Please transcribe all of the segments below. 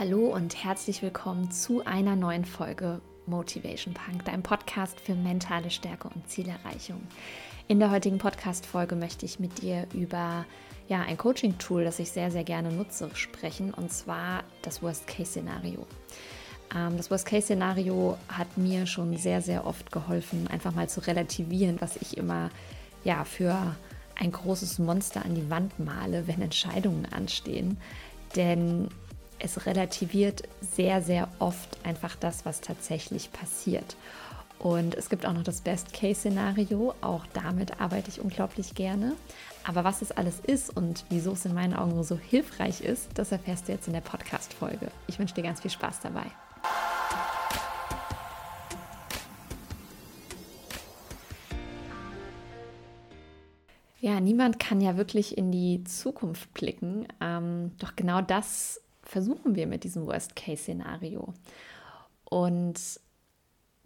Hallo und herzlich willkommen zu einer neuen Folge Motivation Punk, deinem Podcast für mentale Stärke und Zielerreichung. In der heutigen Podcast-Folge möchte ich mit dir über ja, ein Coaching-Tool, das ich sehr, sehr gerne nutze, sprechen, und zwar das Worst-Case-Szenario. Ähm, das Worst-Case-Szenario hat mir schon sehr, sehr oft geholfen, einfach mal zu relativieren, was ich immer ja, für ein großes Monster an die Wand male, wenn Entscheidungen anstehen. Denn es relativiert sehr, sehr oft einfach das, was tatsächlich passiert. Und es gibt auch noch das Best-Case-Szenario. Auch damit arbeite ich unglaublich gerne. Aber was es alles ist und wieso es in meinen Augen so hilfreich ist, das erfährst du jetzt in der Podcast-Folge. Ich wünsche dir ganz viel Spaß dabei. Ja, niemand kann ja wirklich in die Zukunft blicken. Ähm, doch genau das versuchen wir mit diesem Worst-Case-Szenario. Und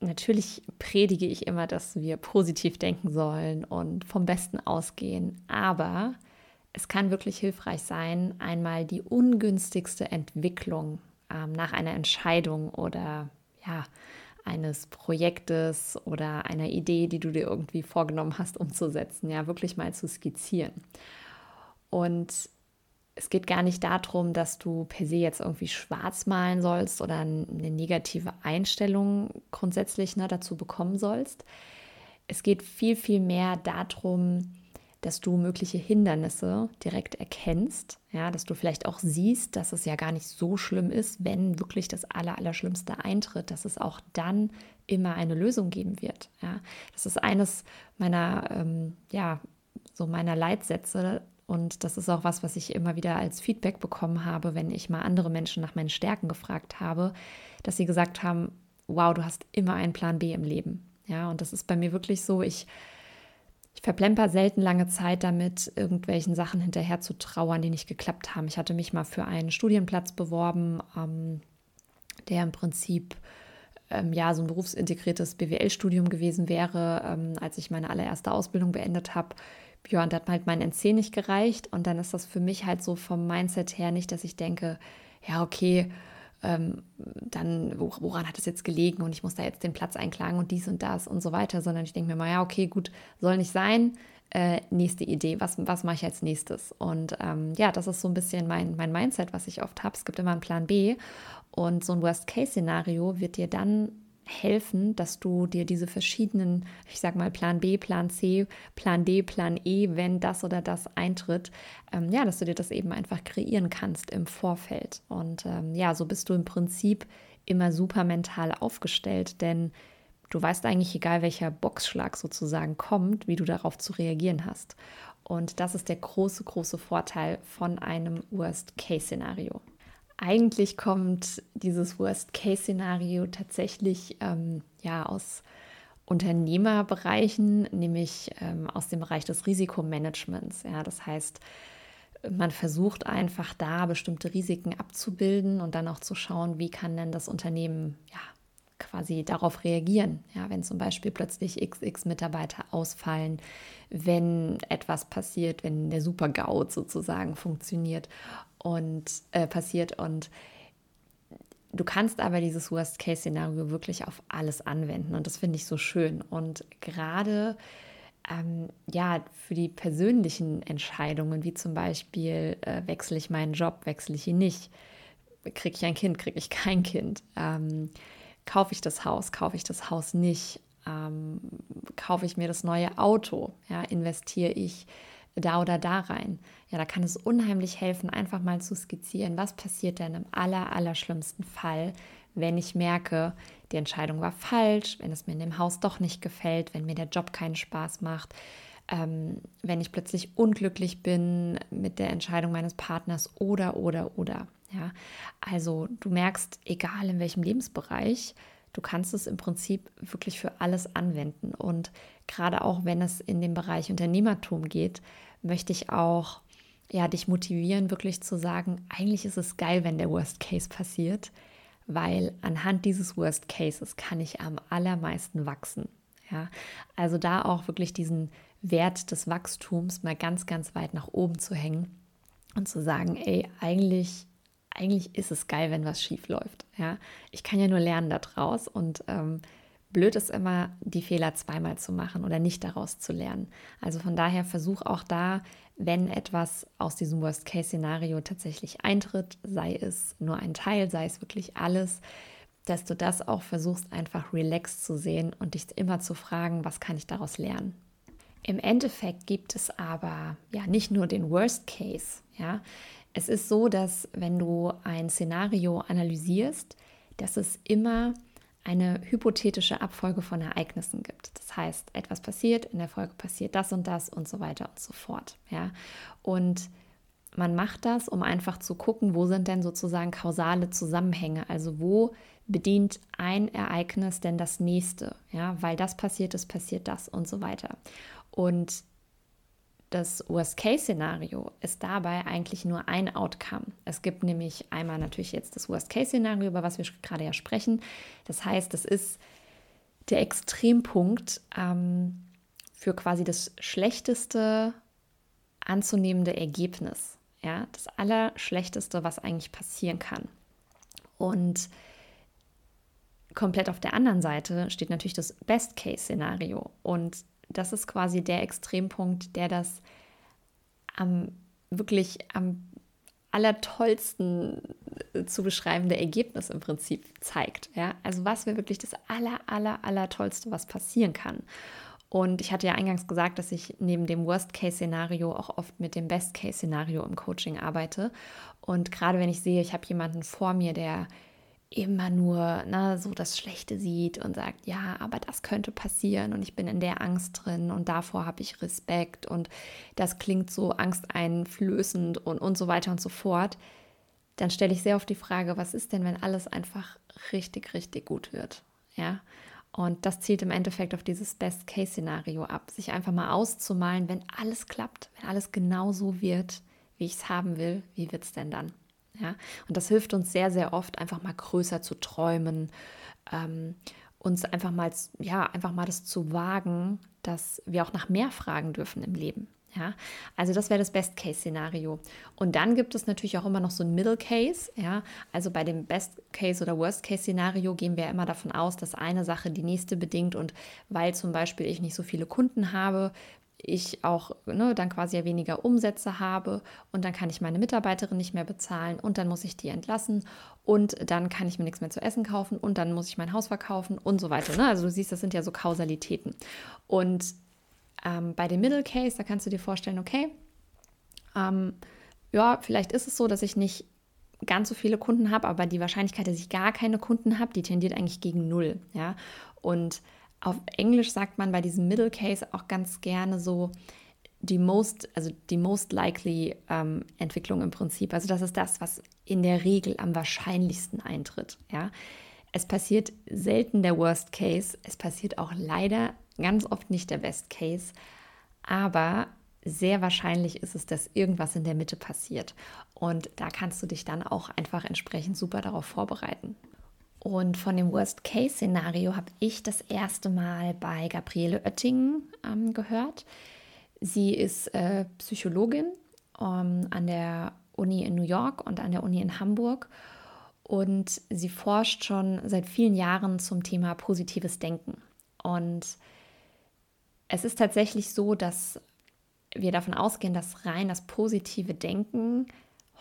natürlich predige ich immer, dass wir positiv denken sollen und vom Besten ausgehen. Aber es kann wirklich hilfreich sein, einmal die ungünstigste Entwicklung ähm, nach einer Entscheidung oder ja, eines Projektes oder einer Idee, die du dir irgendwie vorgenommen hast, umzusetzen, ja, wirklich mal zu skizzieren. Und es geht gar nicht darum, dass du per se jetzt irgendwie schwarz malen sollst oder eine negative Einstellung grundsätzlich ne, dazu bekommen sollst. Es geht viel, viel mehr darum, dass du mögliche Hindernisse direkt erkennst, ja, dass du vielleicht auch siehst, dass es ja gar nicht so schlimm ist, wenn wirklich das Allerallerschlimmste eintritt, dass es auch dann immer eine Lösung geben wird. Ja. Das ist eines meiner, ähm, ja, so meiner Leitsätze, und das ist auch was, was ich immer wieder als Feedback bekommen habe, wenn ich mal andere Menschen nach meinen Stärken gefragt habe, dass sie gesagt haben, wow, du hast immer einen Plan B im Leben. Ja, und das ist bei mir wirklich so, ich, ich verplemper selten lange Zeit damit, irgendwelchen Sachen hinterher zu trauern, die nicht geklappt haben. Ich hatte mich mal für einen Studienplatz beworben, ähm, der im Prinzip ähm, ja so ein berufsintegriertes BWL-Studium gewesen wäre, ähm, als ich meine allererste Ausbildung beendet habe und da hat halt mein NC nicht gereicht. Und dann ist das für mich halt so vom Mindset her nicht, dass ich denke, ja, okay, ähm, dann woran hat es jetzt gelegen und ich muss da jetzt den Platz einklagen und dies und das und so weiter, sondern ich denke mir mal, ja, okay, gut, soll nicht sein. Äh, nächste Idee, was, was mache ich als nächstes? Und ähm, ja, das ist so ein bisschen mein, mein Mindset, was ich oft habe. Es gibt immer einen Plan B und so ein Worst-Case-Szenario wird dir dann helfen, dass du dir diese verschiedenen, ich sag mal Plan B, Plan C, Plan D, Plan E, wenn das oder das eintritt, ähm, ja, dass du dir das eben einfach kreieren kannst im Vorfeld. Und ähm, ja, so bist du im Prinzip immer super mental aufgestellt, denn du weißt eigentlich, egal welcher Boxschlag sozusagen kommt, wie du darauf zu reagieren hast. Und das ist der große, große Vorteil von einem Worst-Case-Szenario. Eigentlich kommt dieses Worst-Case-Szenario tatsächlich ähm, ja aus Unternehmerbereichen, nämlich ähm, aus dem Bereich des Risikomanagements. Ja, das heißt, man versucht einfach da bestimmte Risiken abzubilden und dann auch zu schauen, wie kann denn das Unternehmen ja, quasi darauf reagieren. Ja, wenn zum Beispiel plötzlich XX Mitarbeiter ausfallen, wenn etwas passiert, wenn der Super-GAU sozusagen funktioniert und äh, passiert. Und du kannst aber dieses Worst-Case-Szenario wirklich auf alles anwenden. Und das finde ich so schön. Und gerade ähm, ja für die persönlichen Entscheidungen wie zum Beispiel äh, wechsle ich meinen Job, wechsle ich ihn nicht, kriege ich ein Kind, kriege ich kein Kind, ähm, kaufe ich das Haus, kaufe ich das Haus nicht, ähm, kaufe ich mir das neue Auto, ja, investiere ich da oder da rein. Ja, da kann es unheimlich helfen, einfach mal zu skizzieren, was passiert denn im aller, aller schlimmsten Fall, wenn ich merke, die Entscheidung war falsch, wenn es mir in dem Haus doch nicht gefällt, wenn mir der Job keinen Spaß macht, ähm, wenn ich plötzlich unglücklich bin mit der Entscheidung meines Partners oder, oder, oder. Ja, also du merkst, egal in welchem Lebensbereich, du kannst es im Prinzip wirklich für alles anwenden. Und gerade auch wenn es in den Bereich Unternehmertum geht, möchte ich auch ja, dich motivieren, wirklich zu sagen, eigentlich ist es geil, wenn der Worst Case passiert, weil anhand dieses Worst Cases kann ich am allermeisten wachsen. Ja, also da auch wirklich diesen Wert des Wachstums mal ganz, ganz weit nach oben zu hängen und zu sagen, ey, eigentlich eigentlich ist es geil, wenn was schief läuft. Ja? Ich kann ja nur lernen daraus und ähm, blöd ist immer, die Fehler zweimal zu machen oder nicht daraus zu lernen. Also von daher versuch auch da, wenn etwas aus diesem Worst-Case-Szenario tatsächlich eintritt, sei es nur ein Teil, sei es wirklich alles, dass du das auch versuchst, einfach relaxed zu sehen und dich immer zu fragen, was kann ich daraus lernen. Im Endeffekt gibt es aber ja nicht nur den Worst Case, ja. Es ist so, dass wenn du ein Szenario analysierst, dass es immer eine hypothetische Abfolge von Ereignissen gibt. Das heißt, etwas passiert, in der Folge passiert das und das und so weiter und so fort. Ja? Und man macht das, um einfach zu gucken, wo sind denn sozusagen kausale Zusammenhänge, also wo bedient ein Ereignis denn das nächste, ja, weil das passiert ist, passiert das und so weiter. Und das Worst-Case-Szenario ist dabei eigentlich nur ein Outcome. Es gibt nämlich einmal natürlich jetzt das Worst-Case-Szenario, über was wir gerade ja sprechen. Das heißt, das ist der Extrempunkt ähm, für quasi das schlechteste anzunehmende Ergebnis. Ja, das Allerschlechteste, was eigentlich passieren kann. Und komplett auf der anderen Seite steht natürlich das Best-Case-Szenario. Und das ist quasi der Extrempunkt, der das am wirklich am allertollsten äh, zu beschreibende Ergebnis im Prinzip zeigt. Ja? Also was wäre wirklich das aller, aller, aller tollste, was passieren kann. Und ich hatte ja eingangs gesagt, dass ich neben dem Worst-Case-Szenario auch oft mit dem Best-Case-Szenario im Coaching arbeite. Und gerade wenn ich sehe, ich habe jemanden vor mir, der immer nur ne, so das Schlechte sieht und sagt, ja, aber das könnte passieren und ich bin in der Angst drin und davor habe ich Respekt und das klingt so angsteinflößend und, und so weiter und so fort, dann stelle ich sehr oft die Frage, was ist denn, wenn alles einfach richtig, richtig gut wird? Ja. Und das zielt im Endeffekt auf dieses Best-Case-Szenario ab, sich einfach mal auszumalen, wenn alles klappt, wenn alles genau so wird, wie ich es haben will, wie wird es denn dann? Ja? Und das hilft uns sehr, sehr oft, einfach mal größer zu träumen, ähm, uns einfach mal, ja, einfach mal das zu wagen, dass wir auch nach mehr fragen dürfen im Leben. Ja, also das wäre das Best-Case-Szenario. Und dann gibt es natürlich auch immer noch so ein Middle-Case. Ja, also bei dem Best-Case oder Worst-Case-Szenario gehen wir immer davon aus, dass eine Sache die nächste bedingt und weil zum Beispiel ich nicht so viele Kunden habe, ich auch ne, dann quasi ja weniger Umsätze habe und dann kann ich meine Mitarbeiterin nicht mehr bezahlen und dann muss ich die entlassen und dann kann ich mir nichts mehr zu essen kaufen und dann muss ich mein Haus verkaufen und so weiter. Ne? Also du siehst, das sind ja so Kausalitäten. Und ähm, bei dem Middle Case, da kannst du dir vorstellen, okay, ähm, ja, vielleicht ist es so, dass ich nicht ganz so viele Kunden habe, aber die Wahrscheinlichkeit, dass ich gar keine Kunden habe, die tendiert eigentlich gegen null. Ja, und auf Englisch sagt man bei diesem Middle Case auch ganz gerne so die most, also die most likely ähm, Entwicklung im Prinzip. Also das ist das, was in der Regel am wahrscheinlichsten eintritt. Ja, es passiert selten der Worst Case, es passiert auch leider ganz oft nicht der Best Case, aber sehr wahrscheinlich ist es, dass irgendwas in der Mitte passiert. Und da kannst du dich dann auch einfach entsprechend super darauf vorbereiten. Und von dem Worst-Case-Szenario habe ich das erste Mal bei Gabriele Oettingen ähm, gehört. Sie ist äh, Psychologin ähm, an der Uni in New York und an der Uni in Hamburg. Und sie forscht schon seit vielen Jahren zum Thema positives Denken. Und es ist tatsächlich so, dass wir davon ausgehen, dass rein das positive Denken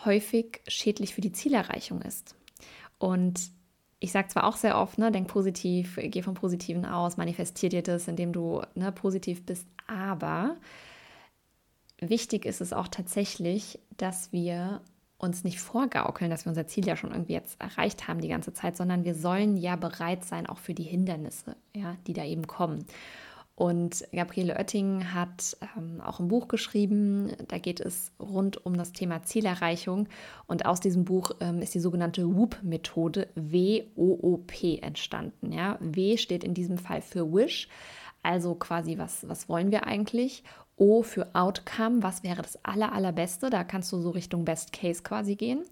häufig schädlich für die Zielerreichung ist. Und ich sage zwar auch sehr oft, ne, denk positiv, geh vom Positiven aus, manifestier dir das, indem du ne, positiv bist, aber wichtig ist es auch tatsächlich, dass wir uns nicht vorgaukeln, dass wir unser Ziel ja schon irgendwie jetzt erreicht haben die ganze Zeit, sondern wir sollen ja bereit sein auch für die Hindernisse, ja, die da eben kommen. Und Gabriele Oetting hat ähm, auch ein Buch geschrieben, da geht es rund um das Thema Zielerreichung. Und aus diesem Buch ähm, ist die sogenannte WOOP-Methode, W-O-O-P, entstanden. Ja? W steht in diesem Fall für Wish, also quasi, was, was wollen wir eigentlich? O für Outcome, was wäre das aller, allerbeste? Da kannst du so Richtung Best Case quasi gehen.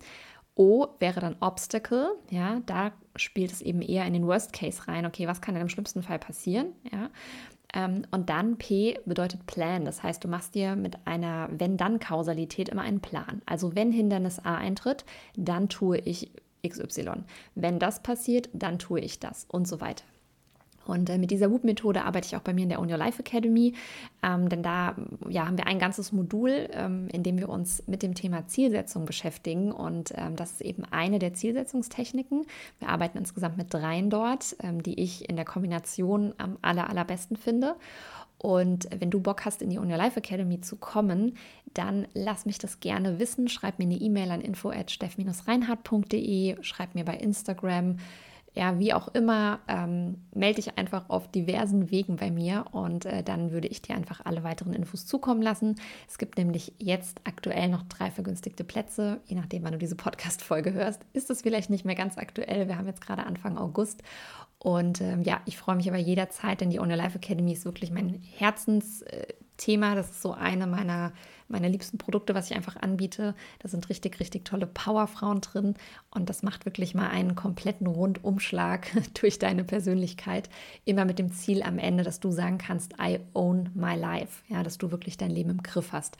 O wäre dann Obstacle, ja, da spielt es eben eher in den Worst Case rein. Okay, was kann denn im schlimmsten Fall passieren? Ja, und dann P bedeutet Plan. Das heißt, du machst dir mit einer Wenn-Dann-Kausalität immer einen Plan. Also wenn Hindernis A eintritt, dann tue ich XY. Wenn das passiert, dann tue ich das und so weiter. Und äh, mit dieser Whoop-Methode arbeite ich auch bei mir in der On Your Life Academy, ähm, denn da ja, haben wir ein ganzes Modul, ähm, in dem wir uns mit dem Thema Zielsetzung beschäftigen. Und ähm, das ist eben eine der Zielsetzungstechniken. Wir arbeiten insgesamt mit dreien dort, ähm, die ich in der Kombination am aller, allerbesten finde. Und wenn du Bock hast, in die On Your Life Academy zu kommen, dann lass mich das gerne wissen. Schreib mir eine E-Mail an info@steff-reinhardt.de, schreib mir bei Instagram ja, wie auch immer, ähm, melde dich einfach auf diversen Wegen bei mir und äh, dann würde ich dir einfach alle weiteren Infos zukommen lassen. Es gibt nämlich jetzt aktuell noch drei vergünstigte Plätze. Je nachdem, wann du diese Podcast-Folge hörst, ist es vielleicht nicht mehr ganz aktuell. Wir haben jetzt gerade Anfang August und ähm, ja, ich freue mich aber jederzeit, denn die On Life Academy ist wirklich mein Herzensthema. Das ist so eine meiner meine liebsten Produkte, was ich einfach anbiete. Da sind richtig, richtig tolle Powerfrauen drin und das macht wirklich mal einen kompletten Rundumschlag durch deine Persönlichkeit. Immer mit dem Ziel am Ende, dass du sagen kannst, I own my life. Ja, dass du wirklich dein Leben im Griff hast.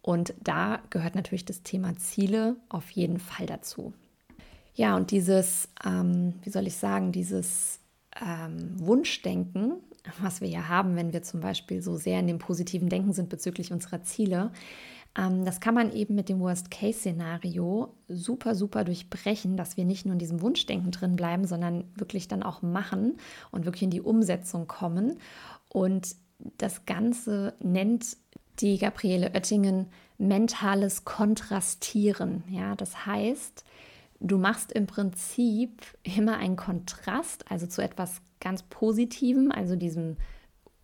Und da gehört natürlich das Thema Ziele auf jeden Fall dazu. Ja, und dieses, ähm, wie soll ich sagen, dieses ähm, Wunschdenken was wir ja haben, wenn wir zum Beispiel so sehr in dem positiven Denken sind bezüglich unserer Ziele. Ähm, das kann man eben mit dem Worst-Case-Szenario super, super durchbrechen, dass wir nicht nur in diesem Wunschdenken drin bleiben, sondern wirklich dann auch machen und wirklich in die Umsetzung kommen. Und das Ganze nennt die Gabriele Oettingen mentales Kontrastieren. Ja, das heißt, du machst im Prinzip immer einen Kontrast, also zu etwas ganz Positivem, also diesem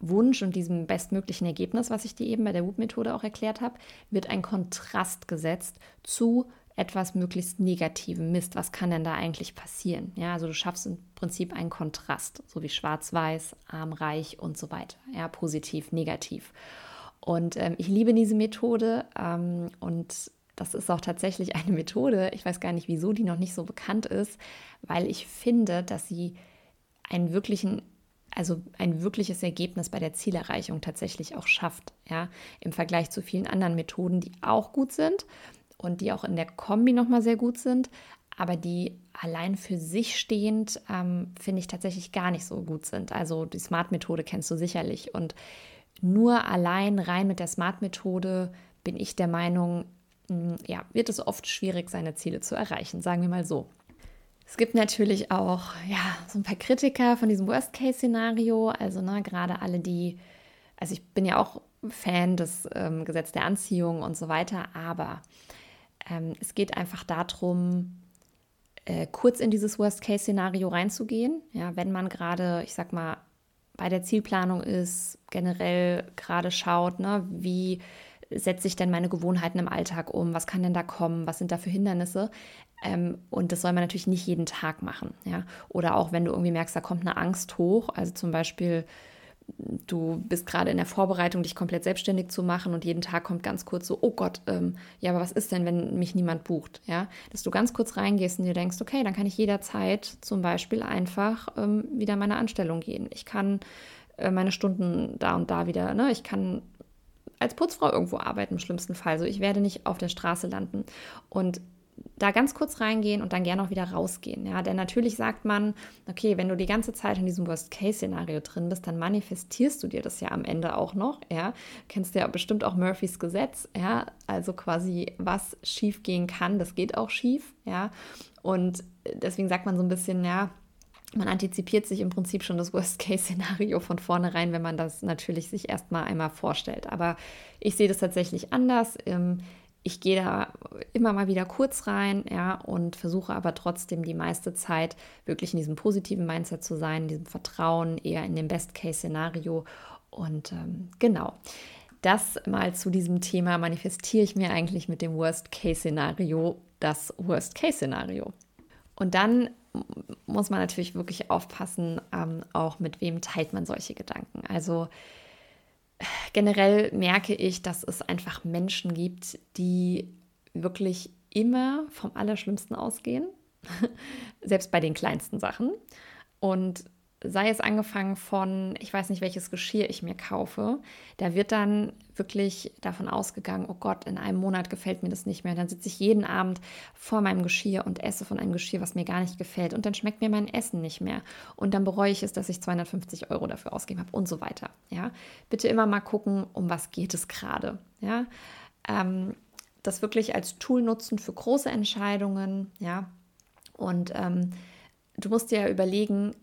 Wunsch und diesem bestmöglichen Ergebnis, was ich dir eben bei der Whoop-Methode auch erklärt habe, wird ein Kontrast gesetzt zu etwas möglichst Negativem. Mist, was kann denn da eigentlich passieren? Ja, also du schaffst im Prinzip einen Kontrast, so wie schwarz-weiß, arm, reich und so weiter. Ja, positiv, negativ. Und ähm, ich liebe diese Methode ähm, und das ist auch tatsächlich eine Methode. Ich weiß gar nicht, wieso die noch nicht so bekannt ist, weil ich finde, dass sie einen wirklichen, also ein wirkliches Ergebnis bei der Zielerreichung tatsächlich auch schafft, ja, im Vergleich zu vielen anderen Methoden, die auch gut sind und die auch in der Kombi nochmal sehr gut sind, aber die allein für sich stehend, ähm, finde ich tatsächlich gar nicht so gut sind. Also die Smart-Methode kennst du sicherlich und nur allein rein mit der Smart-Methode bin ich der Meinung, hm, ja, wird es oft schwierig, seine Ziele zu erreichen, sagen wir mal so. Es gibt natürlich auch ja, so ein paar Kritiker von diesem Worst-Case-Szenario. Also ne, gerade alle, die, also ich bin ja auch Fan des ähm, Gesetz der Anziehung und so weiter, aber ähm, es geht einfach darum, äh, kurz in dieses Worst-Case-Szenario reinzugehen. Ja, wenn man gerade, ich sag mal, bei der Zielplanung ist, generell gerade schaut, ne, wie setze ich denn meine Gewohnheiten im Alltag um? Was kann denn da kommen? Was sind da für Hindernisse? Ähm, und das soll man natürlich nicht jeden Tag machen. Ja? Oder auch wenn du irgendwie merkst, da kommt eine Angst hoch, also zum Beispiel du bist gerade in der Vorbereitung, dich komplett selbstständig zu machen und jeden Tag kommt ganz kurz so, oh Gott, ähm, ja, aber was ist denn, wenn mich niemand bucht? Ja, dass du ganz kurz reingehst und dir denkst, okay, dann kann ich jederzeit zum Beispiel einfach ähm, wieder meine Anstellung gehen. Ich kann äh, meine Stunden da und da wieder, ne, ich kann als Putzfrau irgendwo arbeiten im schlimmsten Fall. So, ich werde nicht auf der Straße landen. Und da ganz kurz reingehen und dann gerne auch wieder rausgehen. Ja, denn natürlich sagt man, okay, wenn du die ganze Zeit in diesem Worst-Case-Szenario drin bist, dann manifestierst du dir das ja am Ende auch noch. Ja, kennst du ja bestimmt auch Murphys Gesetz. Ja, also quasi was schief gehen kann, das geht auch schief. Ja, und deswegen sagt man so ein bisschen, ja, man antizipiert sich im Prinzip schon das Worst-Case-Szenario von vornherein, wenn man das natürlich sich erstmal einmal vorstellt. Aber ich sehe das tatsächlich anders. Ähm, ich gehe da immer mal wieder kurz rein, ja, und versuche aber trotzdem die meiste Zeit wirklich in diesem positiven Mindset zu sein, in diesem Vertrauen, eher in dem Best-Case-Szenario. Und ähm, genau, das mal zu diesem Thema manifestiere ich mir eigentlich mit dem Worst-Case-Szenario, das Worst-Case-Szenario. Und dann muss man natürlich wirklich aufpassen, ähm, auch mit wem teilt man solche Gedanken. Also generell merke ich, dass es einfach Menschen gibt, die wirklich immer vom Allerschlimmsten ausgehen, selbst bei den kleinsten Sachen. Und sei es angefangen von, ich weiß nicht, welches Geschirr ich mir kaufe, da wird dann wirklich davon ausgegangen, oh Gott, in einem Monat gefällt mir das nicht mehr. Dann sitze ich jeden Abend vor meinem Geschirr und esse von einem Geschirr, was mir gar nicht gefällt. Und dann schmeckt mir mein Essen nicht mehr. Und dann bereue ich es, dass ich 250 Euro dafür ausgegeben habe und so weiter. Ja, bitte immer mal gucken, um was geht es gerade. Ja, ähm, das wirklich als Tool nutzen für große Entscheidungen. Ja, und ähm, du musst dir ja überlegen,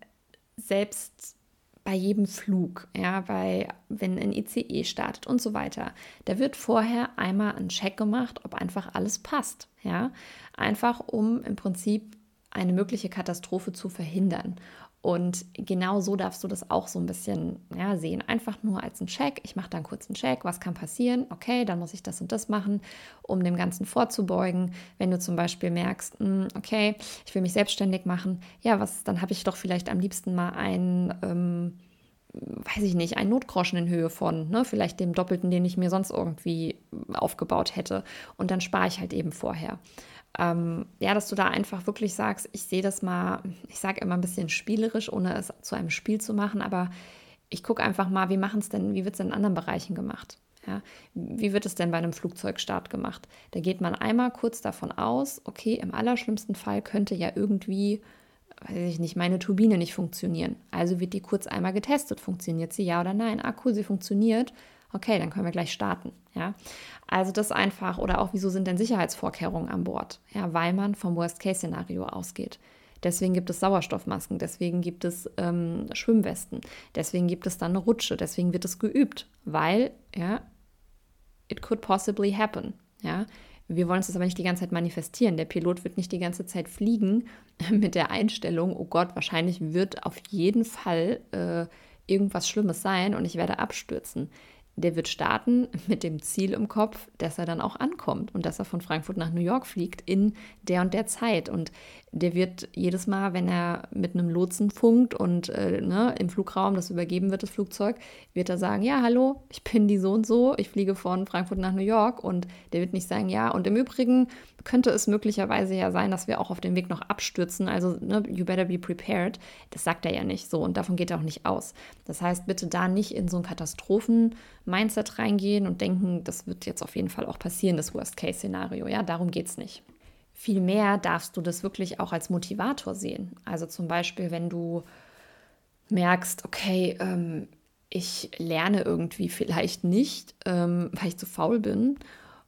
selbst bei jedem Flug, ja, bei, wenn ein ICE startet und so weiter, da wird vorher einmal ein Check gemacht, ob einfach alles passt, ja, einfach um im Prinzip eine mögliche Katastrophe zu verhindern. Und genau so darfst du das auch so ein bisschen ja, sehen. Einfach nur als ein Check. Ich mache dann kurz einen Check. Was kann passieren? Okay, dann muss ich das und das machen, um dem Ganzen vorzubeugen. Wenn du zum Beispiel merkst, hm, okay, ich will mich selbstständig machen, ja, was, dann habe ich doch vielleicht am liebsten mal einen. Ähm, weiß ich nicht, einen Notgroschen in Höhe von, ne, vielleicht dem Doppelten, den ich mir sonst irgendwie aufgebaut hätte. Und dann spare ich halt eben vorher ähm, ja, dass du da einfach wirklich sagst, ich sehe das mal, ich sage immer ein bisschen spielerisch, ohne es zu einem Spiel zu machen, aber ich gucke einfach mal, wie machen es denn, wie wird es in anderen Bereichen gemacht? Ja, wie wird es denn bei einem Flugzeugstart gemacht? Da geht man einmal kurz davon aus, okay, im allerschlimmsten Fall könnte ja irgendwie, weiß ich nicht, meine Turbine nicht funktionieren. Also wird die kurz einmal getestet. Funktioniert sie ja oder nein? Ah, cool, sie funktioniert. Okay, dann können wir gleich starten. Ja, also das einfach oder auch, wieso sind denn Sicherheitsvorkehrungen an Bord? Ja, weil man vom Worst-Case-Szenario ausgeht. Deswegen gibt es Sauerstoffmasken, deswegen gibt es ähm, Schwimmwesten, deswegen gibt es dann eine Rutsche, deswegen wird es geübt, weil, ja, it could possibly happen. Ja, wir wollen es aber nicht die ganze Zeit manifestieren. Der Pilot wird nicht die ganze Zeit fliegen mit der Einstellung, oh Gott, wahrscheinlich wird auf jeden Fall äh, irgendwas Schlimmes sein und ich werde abstürzen der wird starten mit dem Ziel im Kopf, dass er dann auch ankommt und dass er von Frankfurt nach New York fliegt in der und der Zeit. Und der wird jedes Mal, wenn er mit einem Lotsen funkt und äh, ne, im Flugraum das übergeben wird, das Flugzeug, wird er sagen, ja, hallo, ich bin die so und so, ich fliege von Frankfurt nach New York. Und der wird nicht sagen, ja, und im Übrigen könnte es möglicherweise ja sein, dass wir auch auf dem Weg noch abstürzen. Also, ne, you better be prepared. Das sagt er ja nicht so und davon geht er auch nicht aus. Das heißt, bitte da nicht in so ein Katastrophen-Mindset reingehen und denken, das wird jetzt auf jeden Fall auch passieren, das Worst-Case-Szenario. Ja, darum geht es nicht. Vielmehr darfst du das wirklich auch als Motivator sehen. Also zum Beispiel, wenn du merkst, okay, ähm, ich lerne irgendwie vielleicht nicht, ähm, weil ich zu faul bin.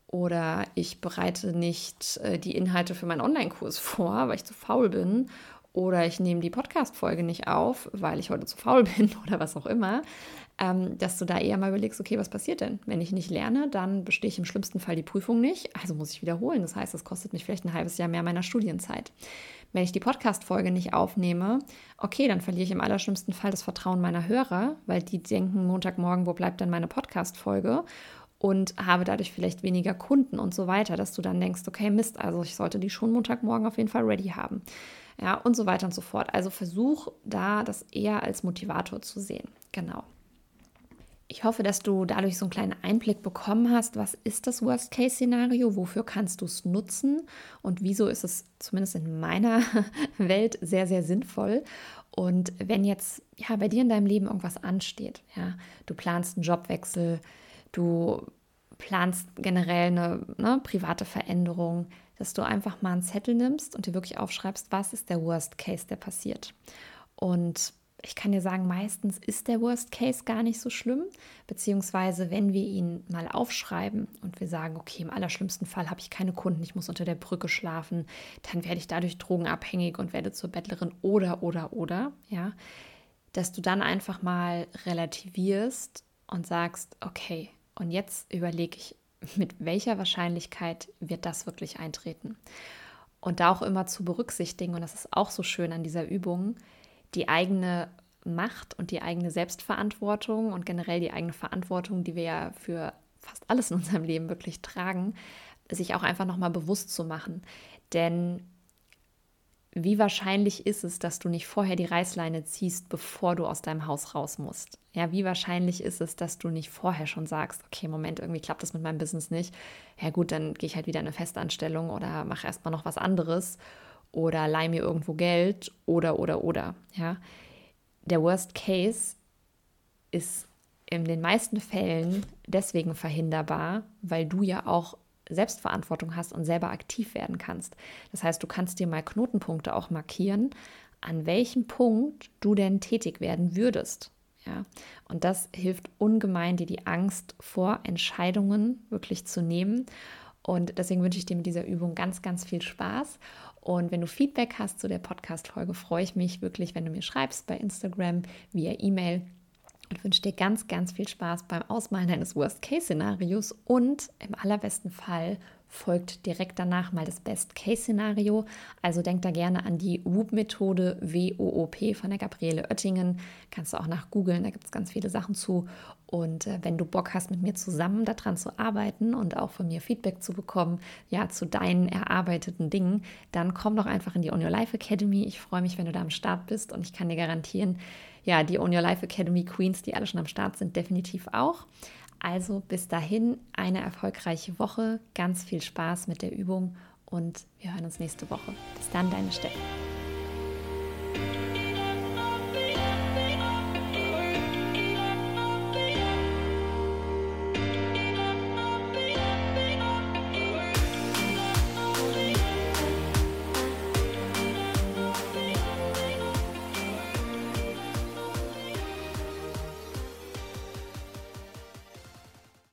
Oder ich bereite nicht äh, die Inhalte für meinen Online-Kurs vor, weil ich zu faul bin. Oder ich nehme die Podcast-Folge nicht auf, weil ich heute zu faul bin oder was auch immer ähm, dass du da eher mal überlegst, okay, was passiert denn? Wenn ich nicht lerne, dann bestehe ich im schlimmsten Fall die Prüfung nicht, also muss ich wiederholen. Das heißt, es kostet mich vielleicht ein halbes Jahr mehr meiner Studienzeit. Wenn ich die Podcast-Folge nicht aufnehme, okay, dann verliere ich im allerschlimmsten Fall das Vertrauen meiner Hörer, weil die denken Montagmorgen, wo bleibt denn meine Podcast-Folge? und habe dadurch vielleicht weniger Kunden und so weiter, dass du dann denkst, okay, Mist, also ich sollte die schon Montagmorgen auf jeden Fall ready haben. Ja, und so weiter und so fort. Also versuch da das eher als Motivator zu sehen. Genau. Ich hoffe, dass du dadurch so einen kleinen Einblick bekommen hast, was ist das Worst-Case-Szenario, wofür kannst du es nutzen und wieso ist es zumindest in meiner Welt sehr, sehr sinnvoll. Und wenn jetzt ja bei dir in deinem Leben irgendwas ansteht, ja, du planst einen Jobwechsel, du planst generell eine ne, private Veränderung, dass du einfach mal einen Zettel nimmst und dir wirklich aufschreibst, was ist der Worst Case, der passiert. Und ich kann dir sagen, meistens ist der Worst Case gar nicht so schlimm, beziehungsweise wenn wir ihn mal aufschreiben und wir sagen, okay, im allerschlimmsten Fall habe ich keine Kunden, ich muss unter der Brücke schlafen, dann werde ich dadurch drogenabhängig und werde zur Bettlerin oder, oder, oder, ja, dass du dann einfach mal relativierst und sagst, okay, und jetzt überlege ich, mit welcher Wahrscheinlichkeit wird das wirklich eintreten? Und da auch immer zu berücksichtigen, und das ist auch so schön an dieser Übung, die eigene Macht und die eigene Selbstverantwortung und generell die eigene Verantwortung, die wir ja für fast alles in unserem Leben wirklich tragen, sich auch einfach nochmal bewusst zu machen. Denn wie wahrscheinlich ist es, dass du nicht vorher die Reißleine ziehst, bevor du aus deinem Haus raus musst? Ja, wie wahrscheinlich ist es, dass du nicht vorher schon sagst, okay, Moment, irgendwie klappt das mit meinem Business nicht. Ja gut, dann gehe ich halt wieder in eine Festanstellung oder mache erstmal noch was anderes oder leih mir irgendwo Geld oder, oder, oder. Ja, der Worst Case ist in den meisten Fällen deswegen verhinderbar, weil du ja auch Selbstverantwortung hast und selber aktiv werden kannst. Das heißt, du kannst dir mal Knotenpunkte auch markieren, an welchem Punkt du denn tätig werden würdest. Ja, und das hilft ungemein, dir die Angst vor Entscheidungen wirklich zu nehmen. Und deswegen wünsche ich dir mit dieser Übung ganz, ganz viel Spaß. Und wenn du Feedback hast zu der Podcast-Folge, freue ich mich wirklich, wenn du mir schreibst bei Instagram, via E-Mail. Und wünsche dir ganz, ganz viel Spaß beim Ausmalen deines Worst-Case-Szenarios und im allerbesten Fall folgt direkt danach mal das Best-Case-Szenario. Also denk da gerne an die WOOP-Methode W-O-O-P von der Gabriele Oettingen. Kannst du auch nach googeln, da gibt es ganz viele Sachen zu. Und äh, wenn du Bock hast, mit mir zusammen daran zu arbeiten und auch von mir Feedback zu bekommen, ja, zu deinen erarbeiteten Dingen, dann komm doch einfach in die On Your Life Academy. Ich freue mich, wenn du da am Start bist und ich kann dir garantieren, ja, die On Your Life Academy Queens, die alle schon am Start sind, definitiv auch. Also bis dahin eine erfolgreiche Woche, ganz viel Spaß mit der Übung und wir hören uns nächste Woche. Bis dann, deine Steffi.